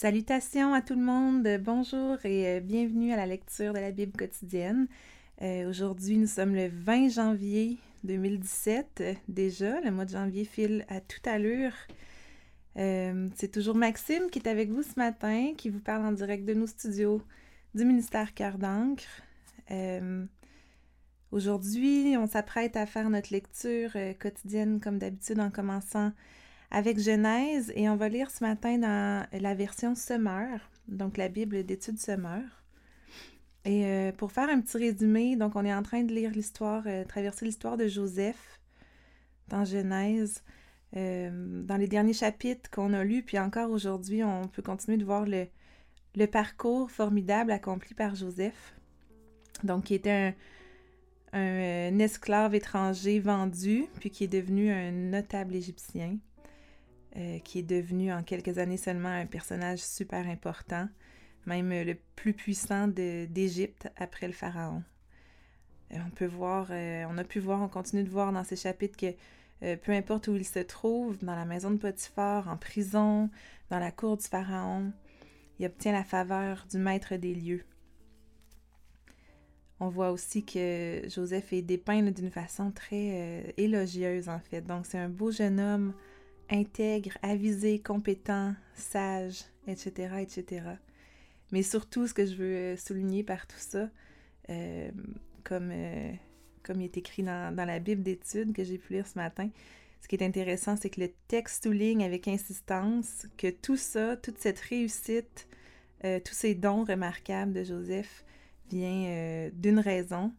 Salutations à tout le monde, bonjour et euh, bienvenue à la lecture de la Bible quotidienne. Euh, aujourd'hui, nous sommes le 20 janvier 2017. déjà, le mois de janvier file à toute allure. Euh, c'est toujours Maxime qui est avec vous ce matin, qui vous parle en direct de nos studios du ministère Cœur. Aujourd'hui, on s'apprête à faire notre lecture quotidienne comme d'habitude en commençant avec Genèse et on va lire ce matin dans la version Semeur, donc la Bible d'études Semeur. Et euh, pour faire un petit résumé, donc on est en train de lire l'histoire, euh, traverser l'histoire de Joseph dans Genèse. Euh, dans les derniers chapitres qu'on a lus, puis encore aujourd'hui, on peut continuer de voir le, parcours formidable accompli par Joseph. Donc, qui était un esclave étranger vendu, puis qui est devenu un notable égyptien. Euh, qui est devenu en quelques années seulement un personnage super important, même le plus puissant d'Égypte après le pharaon. Euh, on peut voir, euh, on a pu voir, on continue de voir dans ces chapitres que peu importe où il se trouve, dans la maison de Potiphar, en prison, dans la cour du pharaon, il obtient la faveur du maître des lieux. On voit aussi que Joseph est dépeint d'une façon très élogieuse en fait. Donc c'est un beau jeune homme intègre, avisé, compétent, sage, etc., etc. Mais surtout, ce que je veux euh, souligner par tout ça, euh, comme, euh, comme il est écrit dans, la Bible d'études que j'ai pu lire ce matin, ce qui est intéressant, c'est que le texte souligne avec insistance que tout ça, toute cette réussite, tous ces dons remarquables de Joseph vient d'une raison,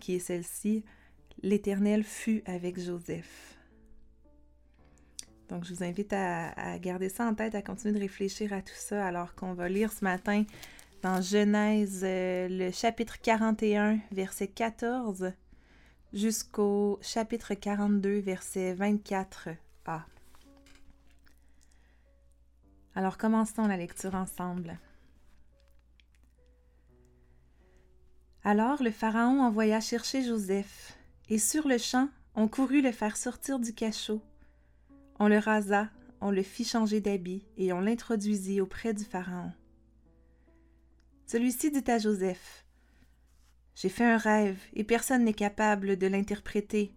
qui est celle-ci, l'Éternel fut avec Joseph. Donc, je vous invite à, garder ça en tête, à continuer de réfléchir à tout ça, alors qu'on va lire ce matin dans Genèse, euh, le chapitre 41, verset 14, jusqu'au chapitre 42, verset 24a. Alors, commençons la lecture ensemble. Alors le Pharaon envoya chercher Joseph, et sur le champ, on courut le faire sortir du cachot. On le rasa, on le fit changer d'habit et on l'introduisit auprès du Pharaon. Celui-ci dit à Joseph, J'ai fait un rêve et personne n'est capable de l'interpréter.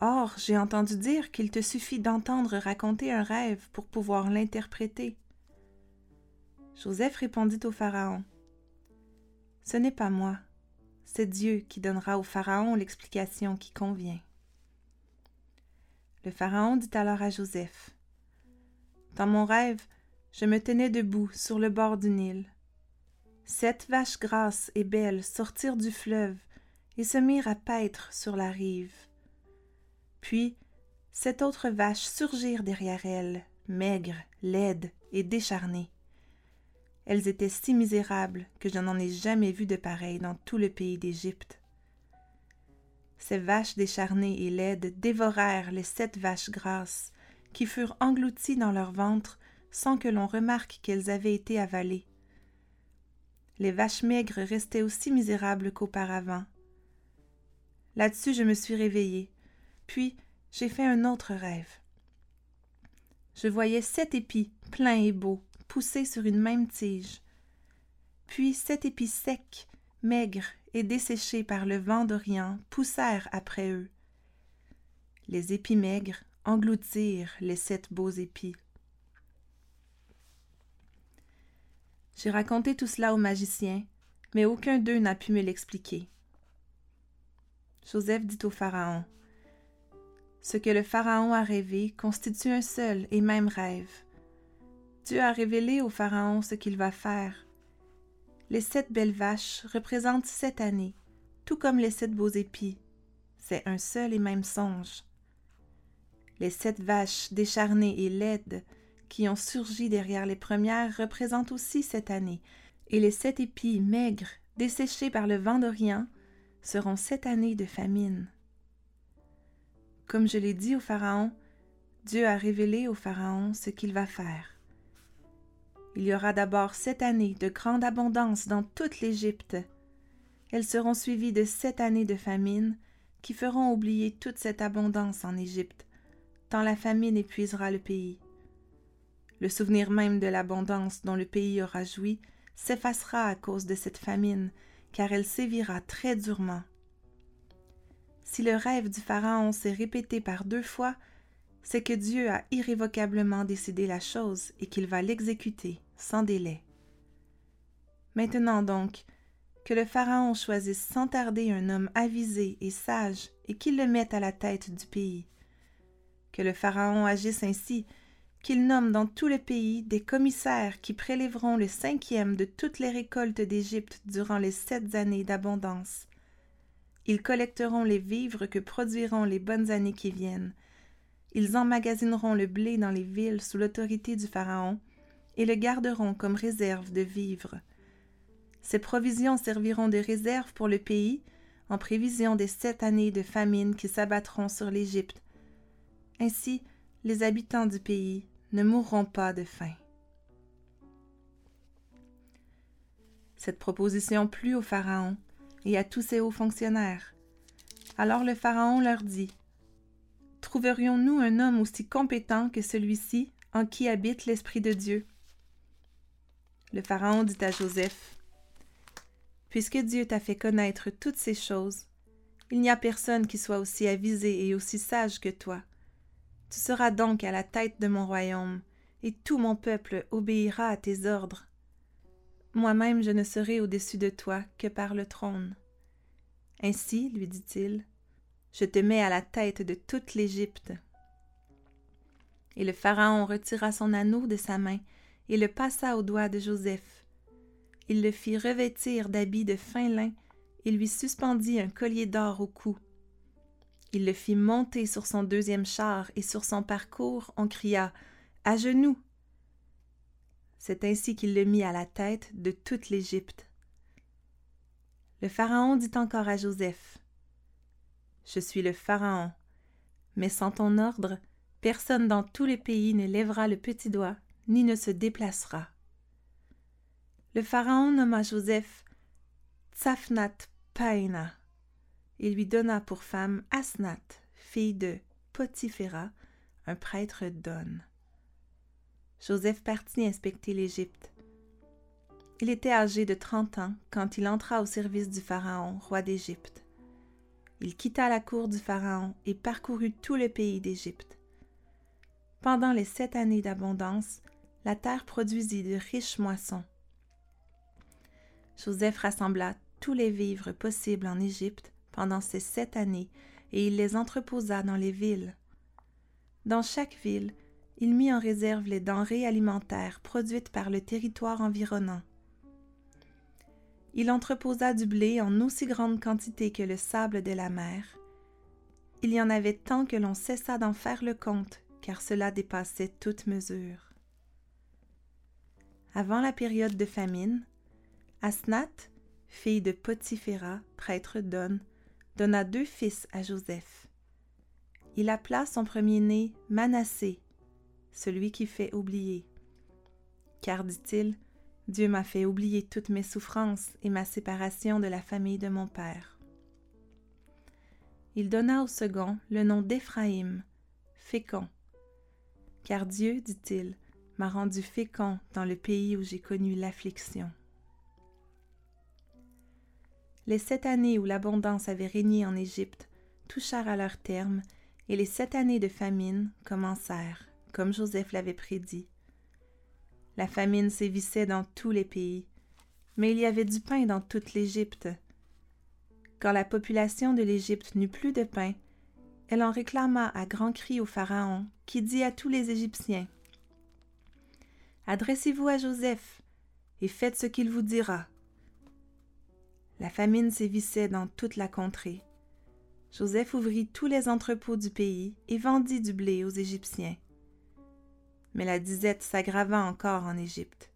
Or, j'ai entendu dire qu'il te suffit d'entendre raconter un rêve pour pouvoir l'interpréter. Joseph répondit au Pharaon, Ce n'est pas moi, c'est Dieu qui donnera au Pharaon l'explication qui convient. Le Pharaon dit alors à Joseph, Dans mon rêve, je me tenais debout sur le bord du Nil. Sept vaches grasses et belles sortirent du fleuve et se mirent à paître sur la rive. Puis, sept autres vaches surgirent derrière elles, maigres, laides et décharnées. Elles étaient si misérables que je n'en ai jamais vu de pareilles dans tout le pays d'Égypte. Ces vaches décharnées et laides dévorèrent les sept vaches grasses, qui furent englouties dans leur ventre sans que l'on remarque qu'elles avaient été avalées. Les vaches maigres restaient aussi misérables qu'auparavant. Là-dessus, je me suis réveillée, puis j'ai fait un autre rêve. Je voyais sept épis, pleins et beaux, poussés sur une même tige, puis sept épis secs, maigres et desséchés par le vent d'Orient, poussèrent après eux. Les épis maigres engloutirent les sept beaux épis. J'ai raconté tout cela aux magiciens, mais aucun d'eux n'a pu me l'expliquer. Joseph dit au Pharaon Ce que le Pharaon a rêvé constitue un seul et même rêve. Dieu a révélé au Pharaon ce qu'il va faire, les sept belles vaches représentent sept années, tout comme les sept beaux épis. C'est un seul et même songe. Les sept vaches décharnées et laides qui ont surgi derrière les premières représentent aussi cette année, et les sept épis maigres, desséchés par le vent d'Orient, seront sept années de famine. Comme je l'ai dit au Pharaon, Dieu a révélé au Pharaon ce qu'il va faire. Il y aura d'abord sept années de grande abondance dans toute l'Égypte. Elles seront suivies de sept années de famine qui feront oublier toute cette abondance en Égypte, tant la famine épuisera le pays. Le souvenir même de l'abondance dont le pays aura joui s'effacera à cause de cette famine, car elle sévira très durement. Si le rêve du Pharaon s'est répété par deux fois, c'est que Dieu a irrévocablement décidé la chose et qu'il va l'exécuter sans délai. Maintenant donc, que le Pharaon choisisse sans tarder un homme avisé et sage et qu'il le mette à la tête du pays. Que le Pharaon agisse ainsi, qu'il nomme dans tout le pays des commissaires qui prélèveront le cinquième de toutes les récoltes d'Égypte durant les sept années d'abondance. Ils collecteront les vivres que produiront les bonnes années qui viennent. Ils emmagasineront le blé dans les villes sous l'autorité du Pharaon et le garderont comme réserve de vivres. Ces provisions serviront de réserve pour le pays en prévision des sept années de famine qui s'abattront sur l'Égypte. Ainsi, les habitants du pays ne mourront pas de faim. Cette proposition plut au Pharaon et à tous ses hauts fonctionnaires. Alors le Pharaon leur dit Trouverions-nous un homme aussi compétent que celui-ci en qui habite l'Esprit de Dieu? Le Pharaon dit à Joseph Puisque Dieu t'a fait connaître toutes ces choses, il n'y a personne qui soit aussi avisé et aussi sage que toi. Tu seras donc à la tête de mon royaume, et tout mon peuple obéira à tes ordres. Moi-même je ne serai au-dessus de toi que par le trône. Ainsi, lui dit-il, je te mets à la tête de toute l'Égypte. Et le Pharaon retira son anneau de sa main et le passa au doigt de Joseph. Il le fit revêtir d'habits de fin lin et lui suspendit un collier d'or au cou. Il le fit monter sur son deuxième char, et sur son parcours on cria À genoux. C'est ainsi qu'il le mit à la tête de toute l'Égypte. Le Pharaon dit encore à Joseph Je suis le Pharaon, mais sans ton ordre, personne dans tous les pays ne lèvera le petit doigt, ni ne se déplacera. Le Pharaon nomma Joseph Tsafnat Paena il lui donna pour femme Asnath, fille de Potiphéra, un prêtre d'On. Joseph partit inspecter l'Égypte. Il était âgé de trente ans quand il entra au service du Pharaon, roi d'Égypte. Il quitta la cour du Pharaon et parcourut tout le pays d'Égypte. Pendant les sept années d'abondance, la terre produisit de riches moissons. Joseph rassembla tous les vivres possibles en Égypte pendant ces sept années, et il les entreposa dans les villes. Dans chaque ville, il mit en réserve les denrées alimentaires produites par le territoire environnant. Il entreposa du blé en aussi grande quantité que le sable de la mer. Il y en avait tant que l'on cessa d'en faire le compte, car cela dépassait toute mesure. Avant la période de famine, Asnath, fille de Potiphéra, prêtre d'On, donna deux fils à Joseph. Il appela son premier-né Manassé, celui qui fait oublier. Car, dit-il, Dieu m'a fait oublier toutes mes souffrances et ma séparation de la famille de mon père. Il donna au second le nom d'Éphraïm, fécond. Car Dieu, dit-il, m'a rendu fécond dans le pays où j'ai connu l'affliction. Les sept années où l'abondance avait régné en Égypte touchèrent à leur terme, et les sept années de famine commencèrent, comme Joseph l'avait prédit. La famine sévissait dans tous les pays, mais il y avait du pain dans toute l'Égypte. Quand la population de l'Égypte n'eut plus de pain, elle en réclama à grands cris au Pharaon, qui dit à tous les Égyptiens Adressez-vous à Joseph, et faites ce qu'il vous dira. La famine sévissait dans toute la contrée. Joseph ouvrit tous les entrepôts du pays et vendit du blé aux Égyptiens. Mais la disette s'aggrava encore en Égypte.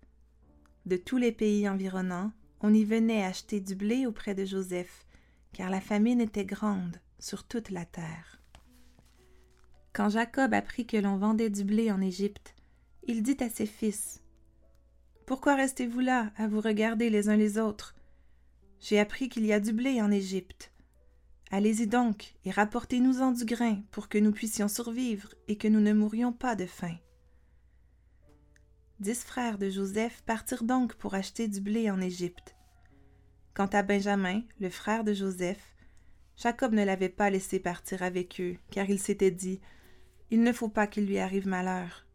De tous les pays environnants, on y venait acheter du blé auprès de Joseph, car la famine était grande sur toute la terre. Quand Jacob apprit que l'on vendait du blé en Égypte, il dit à ses fils Pourquoi restez-vous là à vous regarder les uns les autres? J'ai appris qu'il y a du blé en Égypte. Allez-y donc et rapportez-nous-en du grain pour que nous puissions survivre et que nous ne mourions pas de faim. Dix frères de Joseph partirent donc pour acheter du blé en Égypte. Quant à Benjamin, le frère de Joseph, Jacob ne l'avait pas laissé partir avec eux, car il s'était dit Il ne faut pas qu'il lui arrive malheur.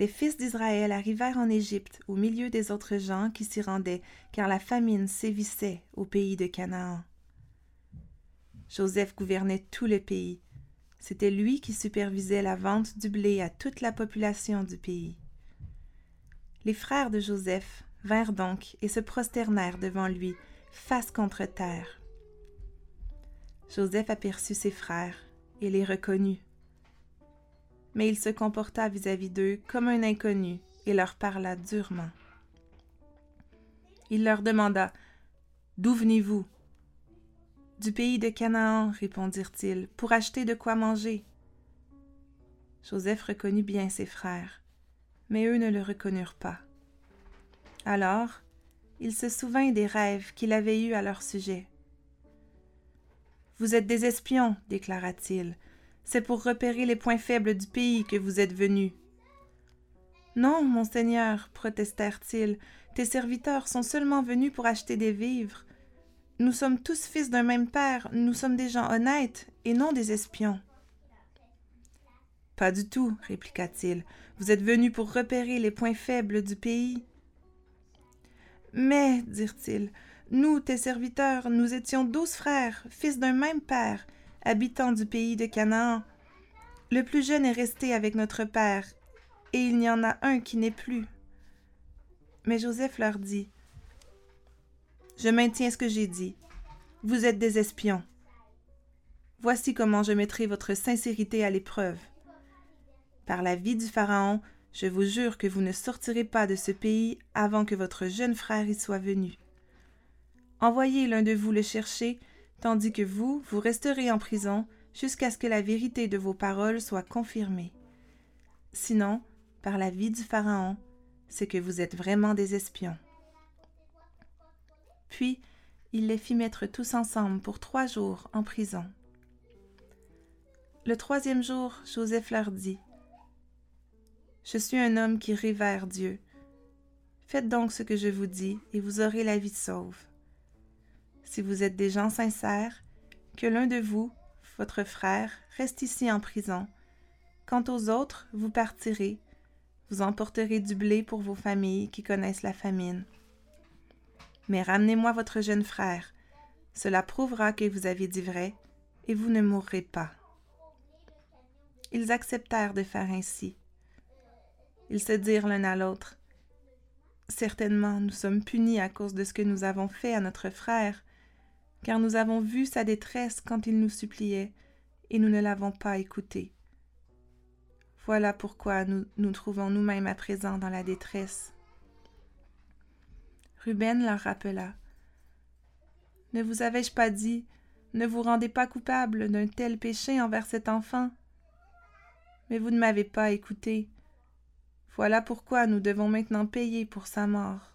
Les fils d'Israël arrivèrent en Égypte au milieu des autres gens qui s'y rendaient, car la famine sévissait au pays de Canaan. Joseph gouvernait tout le pays. C'était lui qui supervisait la vente du blé à toute la population du pays. Les frères de Joseph vinrent donc et se prosternèrent devant lui, face contre terre. Joseph aperçut ses frères et les reconnut mais il se comporta vis-à-vis d'eux comme un inconnu et leur parla durement. Il leur demanda D'où venez-vous Du pays de Canaan, répondirent-ils, pour acheter de quoi manger. Joseph reconnut bien ses frères, mais eux ne le reconnurent pas. Alors, il se souvint des rêves qu'il avait eus à leur sujet. Vous êtes des espions, déclara-t-il, c'est pour repérer les points faibles du pays que vous êtes venus. Non, monseigneur, protestèrent-ils, tes serviteurs sont seulement venus pour acheter des vivres. Nous sommes tous fils d'un même père, nous sommes des gens honnêtes et non des espions. Pas du tout, répliqua-t-il. Vous êtes venus pour repérer les points faibles du pays. Mais, dirent-ils, nous, tes serviteurs, nous étions douze frères, fils d'un même père, habitants du pays de Canaan. Le plus jeune est resté avec notre père, et il n'y en a un qui n'est plus. Mais Joseph leur dit Je maintiens ce que j'ai dit. Vous êtes des espions. Voici comment je mettrai votre sincérité à l'épreuve. Par la vie du Pharaon, je vous jure que vous ne sortirez pas de ce pays avant que votre jeune frère y soit venu. Envoyez l'un de vous le chercher tandis que vous, vous resterez en prison jusqu'à ce que la vérité de vos paroles soit confirmée. Sinon, par la vie du Pharaon, c'est que vous êtes vraiment des espions. Puis, il les fit mettre tous ensemble pour trois jours en prison. Le troisième jour, Joseph leur dit Je suis un homme qui révère Dieu. Faites donc ce que je vous dis, et vous aurez la vie sauve si vous êtes des gens sincères, que l'un de vous, votre frère, reste ici en prison. Quant aux autres, vous partirez, vous emporterez du blé pour vos familles qui connaissent la famine. Mais ramenez-moi votre jeune frère, cela prouvera que vous avez dit vrai, et vous ne mourrez pas. Ils acceptèrent de faire ainsi. Ils se dirent l'un à l'autre, Certainement, nous sommes punis à cause de ce que nous avons fait à notre frère, car nous avons vu sa détresse quand il nous suppliait, et nous ne l'avons pas écouté. Voilà pourquoi nous nous trouvons nous-mêmes à présent dans la détresse. Ruben leur rappela. Ne vous avais-je pas dit, ne vous rendez pas coupable d'un tel péché envers cet enfant? Mais vous ne m'avez pas écouté. Voilà pourquoi nous devons maintenant payer pour sa mort.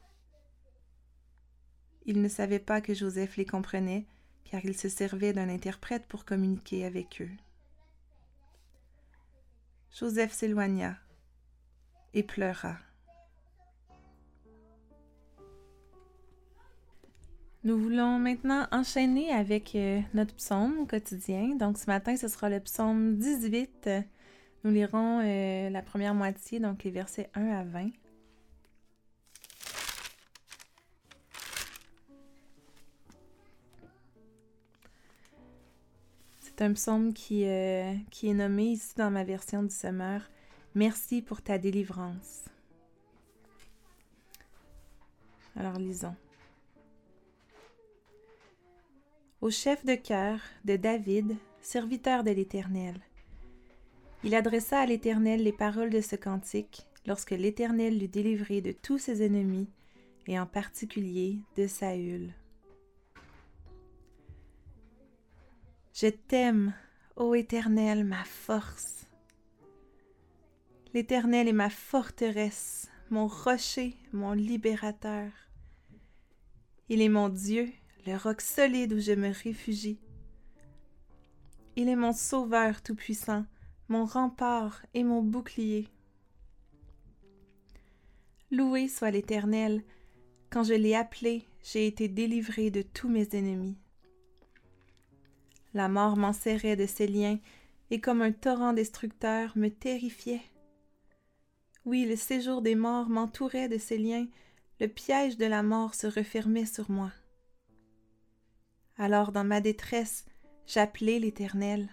Ils ne savaient pas que Joseph les comprenait, car il se servait d'un interprète pour communiquer avec eux. Joseph s'éloigna et pleura. Nous voulons maintenant enchaîner avec euh, notre psaume quotidien. Donc ce matin, ce sera le psaume 18. Nous lirons euh, la première moitié, donc les versets 1 à 20. C'est un psaume qui, euh, qui est nommé ici dans ma version du Semeur Merci pour ta délivrance. Alors lisons. Au chef de cœur de David, serviteur de l'Éternel. Il adressa à l'Éternel les paroles de ce cantique lorsque l'Éternel l'eut délivré de tous ses ennemis, et en particulier de Saül. Je t'aime, ô Éternel, ma force. L'Éternel est ma forteresse, mon rocher, mon libérateur. Il est mon Dieu, le roc solide où je me réfugie. Il est mon sauveur tout-puissant, mon rempart et mon bouclier. Loué soit l'Éternel. Quand je l'ai appelé, j'ai été délivré de tous mes ennemis. La mort m'enserrait de ses liens et comme un torrent destructeur me terrifiait. Oui, le séjour des morts m'entourait de ses liens, le piège de la mort se refermait sur moi. Alors dans ma détresse, j'appelai l'Éternel.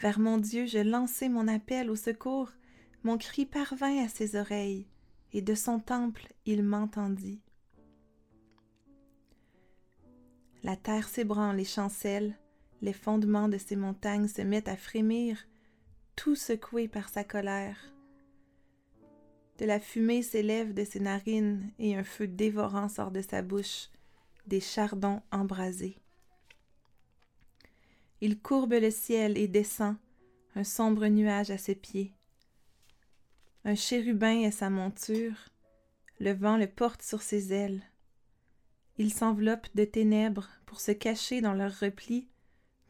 Vers mon Dieu, je lançai mon appel au secours, mon cri parvint à ses oreilles, et de son temple il m'entendit. La terre s'ébranle et chancelle, les fondements de ces montagnes se mettent à frémir, tout secoué par sa colère. De la fumée s'élève de ses narines et un feu dévorant sort de sa bouche, des chardons embrasés. Il courbe le ciel et descend, un sombre nuage à ses pieds. Un chérubin est sa monture, le vent le porte sur ses ailes. Il s'enveloppe de ténèbres pour se cacher dans leurs replis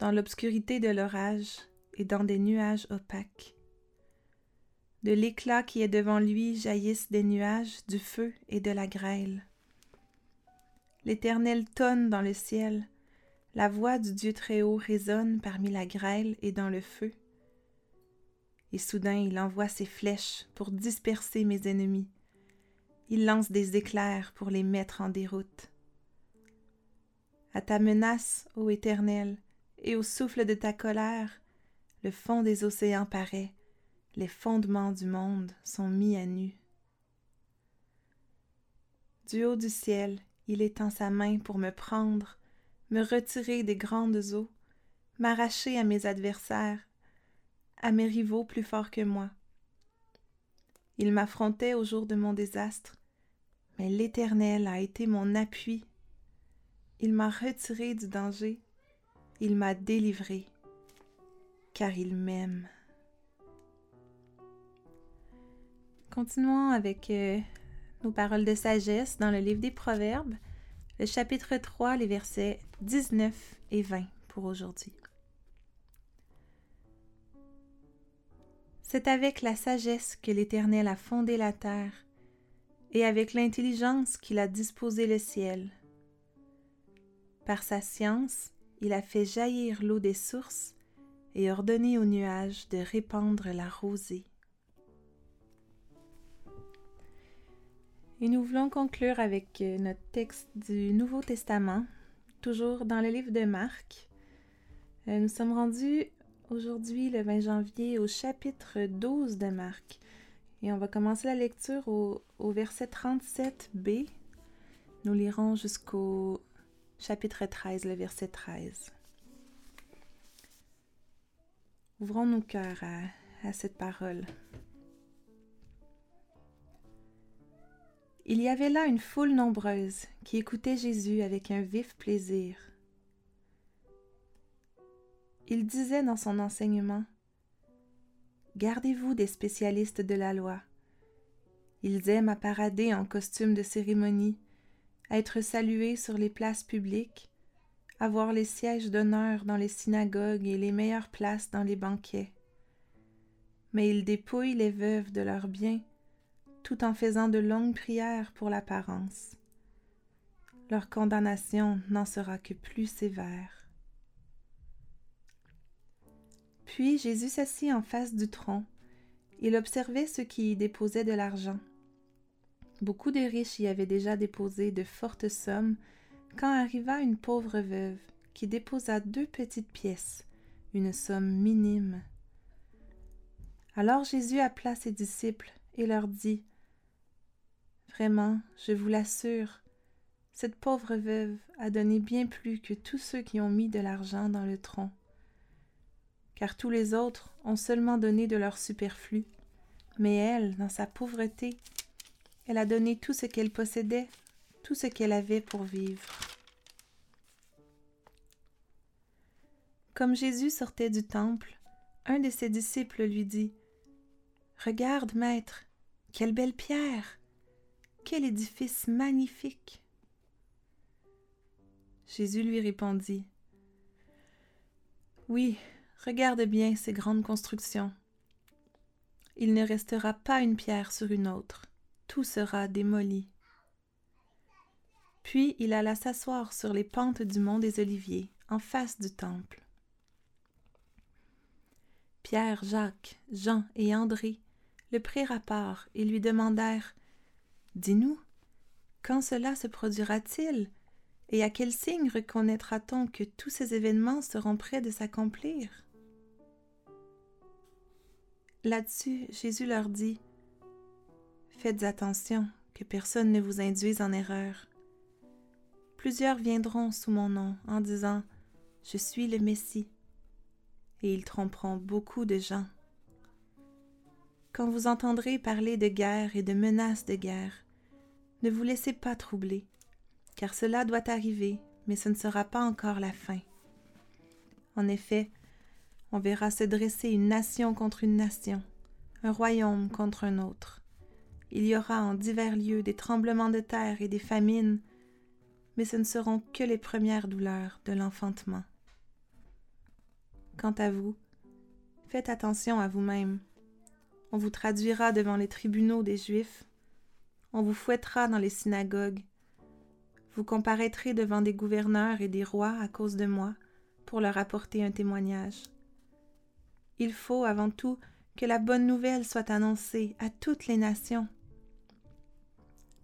dans l'obscurité de l'orage et dans des nuages opaques. De l'éclat qui est devant lui jaillissent des nuages, du feu et de la grêle. L'Éternel tonne dans le ciel, la voix du Dieu Très-Haut résonne parmi la grêle et dans le feu. Et soudain il envoie ses flèches pour disperser mes ennemis. Il lance des éclairs pour les mettre en déroute. À ta menace, ô Éternel, et au souffle de ta colère, le fond des océans paraît, les fondements du monde sont mis à nu. Du haut du ciel, il étend sa main pour me prendre, me retirer des grandes eaux, m'arracher à mes adversaires, à mes rivaux plus forts que moi. Il m'affrontait au jour de mon désastre, mais l'Éternel a été mon appui. Il m'a retiré du danger il m'a délivré, car il m'aime. Continuons avec euh, nos paroles de sagesse dans le livre des Proverbes, le chapitre 3, les versets 19 et 20 pour aujourd'hui. C'est avec la sagesse que l'Éternel a fondé la terre, et avec l'intelligence qu'il a disposé le ciel. Par sa science, il a fait jaillir l'eau des sources et ordonné aux nuages de répandre la rosée. Et nous voulons conclure avec euh, notre texte du Nouveau Testament, toujours dans le livre de Marc. Euh, nous sommes rendus aujourd'hui, le 20 janvier, au chapitre 12 de Marc. Et on va commencer la lecture au, au verset 37b. Nous lirons jusqu'au chapitre 13, le verset 13. Ouvrons nos cœurs à, cette parole. Il y avait là une foule nombreuse qui écoutait Jésus avec un vif plaisir. Il disait dans son enseignement Gardez-vous des spécialistes de la loi. Ils aiment à parader en costume de cérémonie être salué sur les places publiques, avoir les sièges d'honneur dans les synagogues et les meilleures places dans les banquets. Mais ils dépouillent les veuves de leurs biens, tout en faisant de longues prières pour l'apparence. Leur condamnation n'en sera que plus sévère. Puis Jésus s'assit en face du tronc. Il observait ceux qui y déposaient de l'argent. Beaucoup de riches y avaient déjà déposé de fortes sommes quand arriva une pauvre veuve qui déposa deux petites pièces, une somme minime. Alors Jésus appela ses disciples et leur dit Vraiment, je vous l'assure, cette pauvre veuve a donné bien plus que tous ceux qui ont mis de l'argent dans le tronc, car tous les autres ont seulement donné de leur superflu, mais elle, dans sa pauvreté, elle a donné tout ce qu'elle possédait, tout ce qu'elle avait pour vivre. Comme Jésus sortait du temple, un de ses disciples lui dit Regarde, maître, quelle belle pierre Quel édifice magnifique Jésus lui répondit Oui, regarde bien ces grandes constructions. Il ne restera pas une pierre sur une autre tout sera démoli. Puis il alla s'asseoir sur les pentes du mont des Oliviers, en face du temple. Pierre, Jacques, Jean et André le prirent à part et lui demandèrent Dis-nous, quand cela se produira-t-il et à quel signe reconnaîtra-t-on que tous ces événements seront près de s'accomplir? Là-dessus, Jésus leur dit Faites attention que personne ne vous induise en erreur. Plusieurs viendront sous mon nom en disant Je suis le Messie, et ils tromperont beaucoup de gens. Quand vous entendrez parler de guerre et de menaces de guerre, ne vous laissez pas troubler, car cela doit arriver, mais ce ne sera pas encore la fin. En effet, on verra se dresser une nation contre une nation, un royaume contre un autre. Il y aura en divers lieux des tremblements de terre et des famines, mais ce ne seront que les premières douleurs de l'enfantement. Quant à vous, faites attention à vous-même on vous traduira devant les tribunaux des Juifs, on vous fouettera dans les synagogues, vous comparaîtrez devant des gouverneurs et des rois à cause de moi, pour leur apporter un témoignage. Il faut avant tout que la bonne nouvelle soit annoncée à toutes les nations.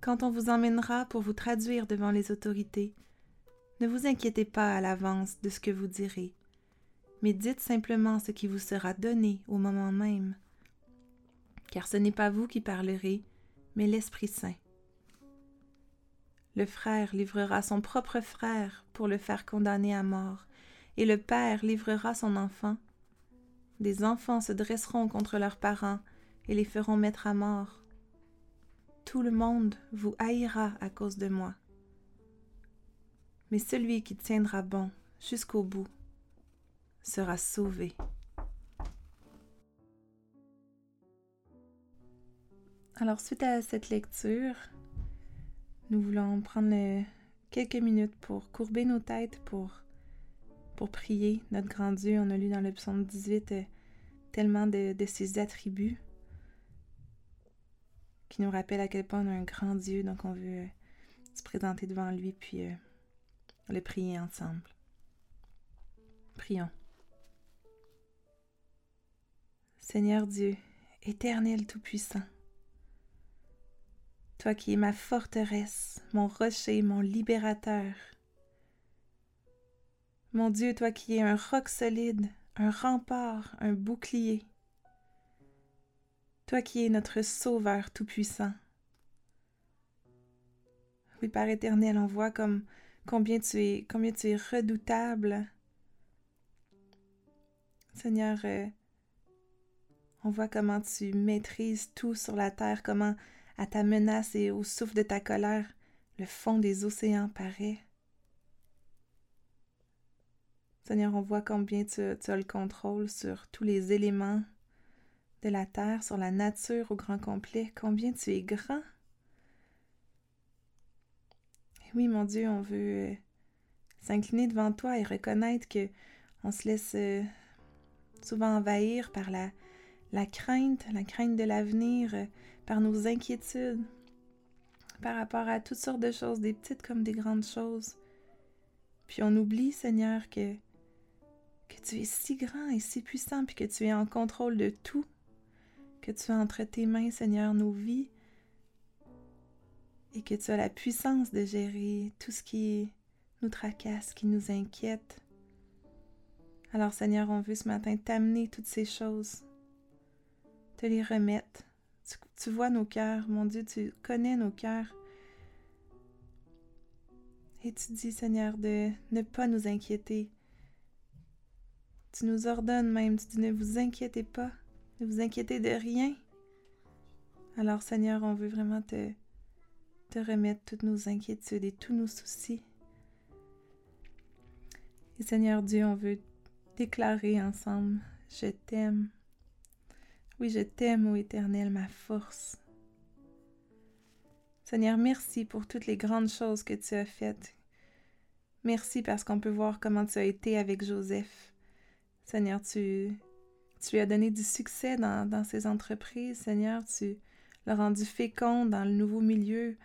Quand on vous emmènera pour vous traduire devant les autorités, ne vous inquiétez pas à l'avance de ce que vous direz, mais dites simplement ce qui vous sera donné au moment même car ce n'est pas vous qui parlerez, mais l'Esprit Saint. Le frère livrera son propre frère pour le faire condamner à mort, et le père livrera son enfant. Des enfants se dresseront contre leurs parents et les feront mettre à mort. Tout le monde vous haïra à cause de moi. Mais celui qui tiendra bon jusqu'au bout sera sauvé. Alors, suite à cette lecture, nous voulons prendre quelques minutes pour courber nos têtes, pour, prier notre grand Dieu. On a lu dans le psaume 18 euh, tellement de, ses attributs qui nous rappellent à quel point on a un grand Dieu. Donc, on veut euh, se présenter devant lui puis euh, le prier ensemble. Prions. Seigneur Dieu, éternel Tout-Puissant, toi qui es ma forteresse, mon rocher, mon libérateur. Mon Dieu, toi qui es un roc solide, un rempart, un bouclier. Toi qui es notre Sauveur tout-puissant. Oui, Père éternel, on voit comme combien tu es, redoutable. Seigneur, euh, on voit comment tu maîtrises tout sur la terre, comment à ta menace et au souffle de ta colère, le fond des océans paraît. Seigneur, on voit combien tu, as le contrôle sur tous les éléments de la terre, sur la nature au grand complet, combien tu es grand? oui, mon Dieu, on veut euh, s'incliner devant toi et reconnaître que on se laisse euh, souvent envahir par la, la crainte, la crainte de l'avenir, euh, par nos inquiétudes, par rapport à toutes sortes de choses, des petites comme des grandes choses. Puis on oublie, Seigneur, que, que tu es si grand et si puissant, puis que tu es en contrôle de tout, que tu as entre tes mains, Seigneur, nos vies, et que tu as la puissance de gérer tout ce qui nous tracasse, qui nous inquiète. Alors, Seigneur, on veut ce matin t'amener toutes ces choses, te les remettre, tu, vois nos cœurs, mon Dieu, tu connais nos cœurs. Et tu dis, Seigneur, de ne pas nous inquiéter. Tu nous ordonnes même, tu dis, ne vous inquiétez pas, ne vous inquiétez de rien. Alors, Seigneur, on veut vraiment te, remettre toutes nos inquiétudes et tous nos soucis. Et Seigneur Dieu, on veut déclarer ensemble, je t'aime, oui, je t'aime, ô Éternel, ma force. Seigneur, merci pour toutes les grandes choses que tu as faites. Merci parce qu'on peut voir comment tu as été avec Joseph. Seigneur, tu, tu lui as donné du succès dans, dans ses entreprises. Seigneur, tu l'a rendu fécond dans le nouveau milieu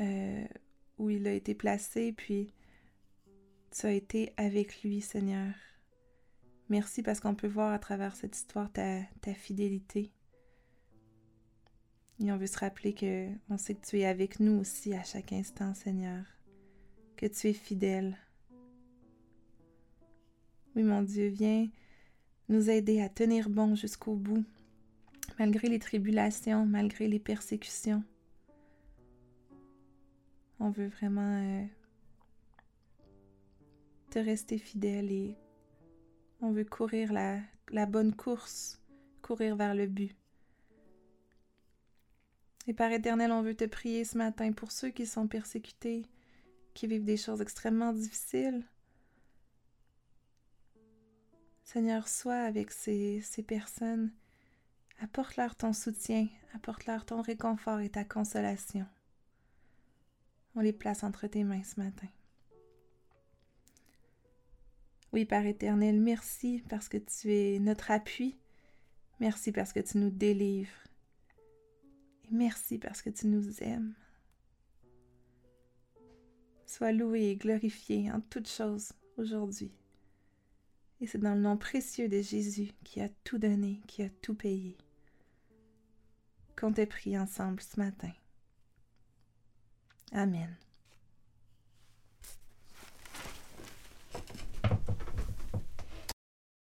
euh, où il a été placé, puis tu as été avec lui, Seigneur. Merci parce qu'on peut voir à travers cette histoire ta, ta fidélité. Et on veut se rappeler que on sait que tu es avec nous aussi à chaque instant, Seigneur. Que tu es fidèle. Oui, mon Dieu, viens nous aider à tenir bon jusqu'au bout, malgré les tribulations, malgré les persécutions. On veut vraiment euh, te rester fidèle et on veut courir la, bonne course, courir vers le but. Et Père éternel, on veut te prier ce matin pour ceux qui sont persécutés, qui vivent des choses extrêmement difficiles. Seigneur, sois avec ces, ces personnes. Apporte-leur ton soutien, apporte-leur ton réconfort et ta consolation. On les place entre tes mains ce matin. Oui, Père éternel, merci parce que tu es notre appui. Merci parce que tu nous délivres. Et merci parce que tu nous aimes. Sois loué et glorifié en toutes choses aujourd'hui. Et c'est dans le nom précieux de Jésus qui a tout donné, qui a tout payé, qu'on t'ait pris ensemble ce matin. Amen.